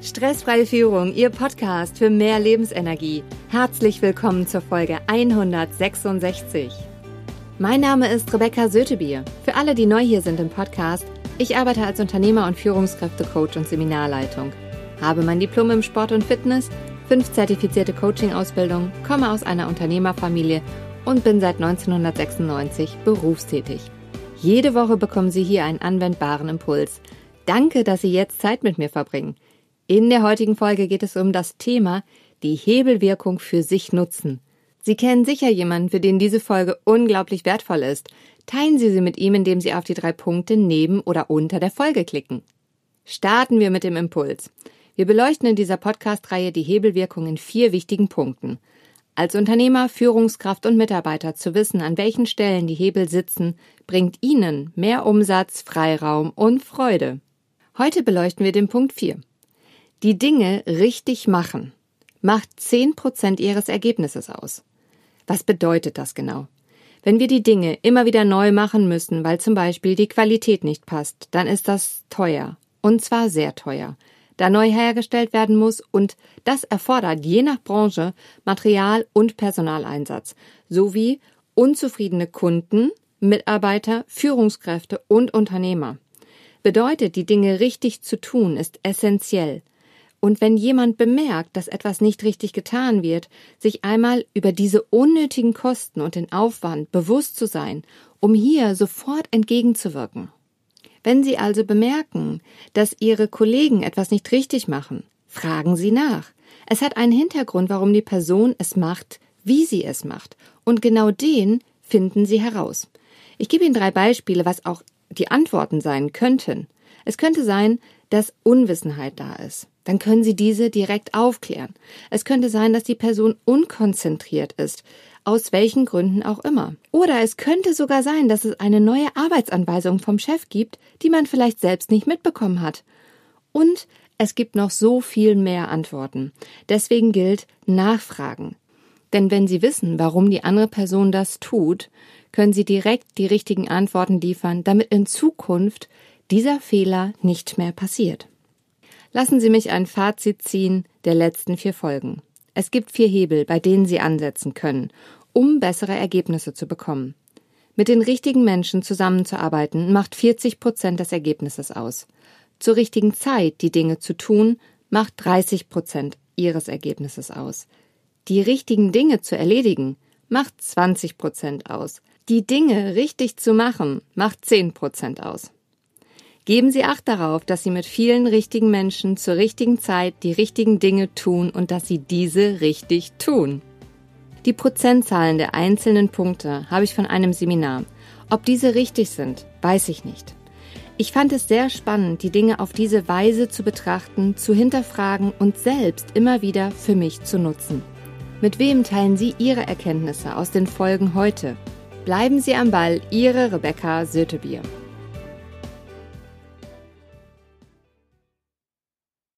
Stressfreie Führung, Ihr Podcast für mehr Lebensenergie. Herzlich willkommen zur Folge 166. Mein Name ist Rebecca Sötebier. Für alle, die neu hier sind im Podcast, ich arbeite als Unternehmer und Führungskräftecoach und Seminarleitung. Habe mein Diplom im Sport und Fitness, fünf zertifizierte Coaching-Ausbildung, komme aus einer Unternehmerfamilie und bin seit 1996 berufstätig. Jede Woche bekommen Sie hier einen anwendbaren Impuls. Danke, dass Sie jetzt Zeit mit mir verbringen. In der heutigen Folge geht es um das Thema die Hebelwirkung für sich nutzen. Sie kennen sicher jemanden, für den diese Folge unglaublich wertvoll ist. Teilen Sie sie mit ihm, indem Sie auf die drei Punkte neben oder unter der Folge klicken. Starten wir mit dem Impuls. Wir beleuchten in dieser Podcast-Reihe die Hebelwirkung in vier wichtigen Punkten. Als Unternehmer, Führungskraft und Mitarbeiter zu wissen, an welchen Stellen die Hebel sitzen, bringt Ihnen mehr Umsatz, Freiraum und Freude. Heute beleuchten wir den Punkt 4. Die Dinge richtig machen macht zehn Prozent Ihres Ergebnisses aus. Was bedeutet das genau? Wenn wir die Dinge immer wieder neu machen müssen, weil zum Beispiel die Qualität nicht passt, dann ist das teuer. Und zwar sehr teuer. Da neu hergestellt werden muss und das erfordert je nach Branche Material- und Personaleinsatz sowie unzufriedene Kunden, Mitarbeiter, Führungskräfte und Unternehmer. Bedeutet, die Dinge richtig zu tun, ist essentiell. Und wenn jemand bemerkt, dass etwas nicht richtig getan wird, sich einmal über diese unnötigen Kosten und den Aufwand bewusst zu sein, um hier sofort entgegenzuwirken. Wenn Sie also bemerken, dass Ihre Kollegen etwas nicht richtig machen, fragen Sie nach. Es hat einen Hintergrund, warum die Person es macht, wie sie es macht. Und genau den finden Sie heraus. Ich gebe Ihnen drei Beispiele, was auch die Antworten sein könnten. Es könnte sein, dass Unwissenheit da ist dann können Sie diese direkt aufklären. Es könnte sein, dass die Person unkonzentriert ist, aus welchen Gründen auch immer. Oder es könnte sogar sein, dass es eine neue Arbeitsanweisung vom Chef gibt, die man vielleicht selbst nicht mitbekommen hat. Und es gibt noch so viel mehr Antworten. Deswegen gilt Nachfragen. Denn wenn Sie wissen, warum die andere Person das tut, können Sie direkt die richtigen Antworten liefern, damit in Zukunft dieser Fehler nicht mehr passiert. Lassen Sie mich ein Fazit ziehen der letzten vier Folgen. Es gibt vier Hebel, bei denen Sie ansetzen können, um bessere Ergebnisse zu bekommen. Mit den richtigen Menschen zusammenzuarbeiten macht 40 Prozent des Ergebnisses aus. Zur richtigen Zeit die Dinge zu tun macht 30 Prozent Ihres Ergebnisses aus. Die richtigen Dinge zu erledigen macht 20 Prozent aus. Die Dinge richtig zu machen macht 10 Prozent aus. Geben Sie Acht darauf, dass Sie mit vielen richtigen Menschen zur richtigen Zeit die richtigen Dinge tun und dass Sie diese richtig tun. Die Prozentzahlen der einzelnen Punkte habe ich von einem Seminar. Ob diese richtig sind, weiß ich nicht. Ich fand es sehr spannend, die Dinge auf diese Weise zu betrachten, zu hinterfragen und selbst immer wieder für mich zu nutzen. Mit wem teilen Sie Ihre Erkenntnisse aus den Folgen heute? Bleiben Sie am Ball, Ihre Rebecca Sötebier.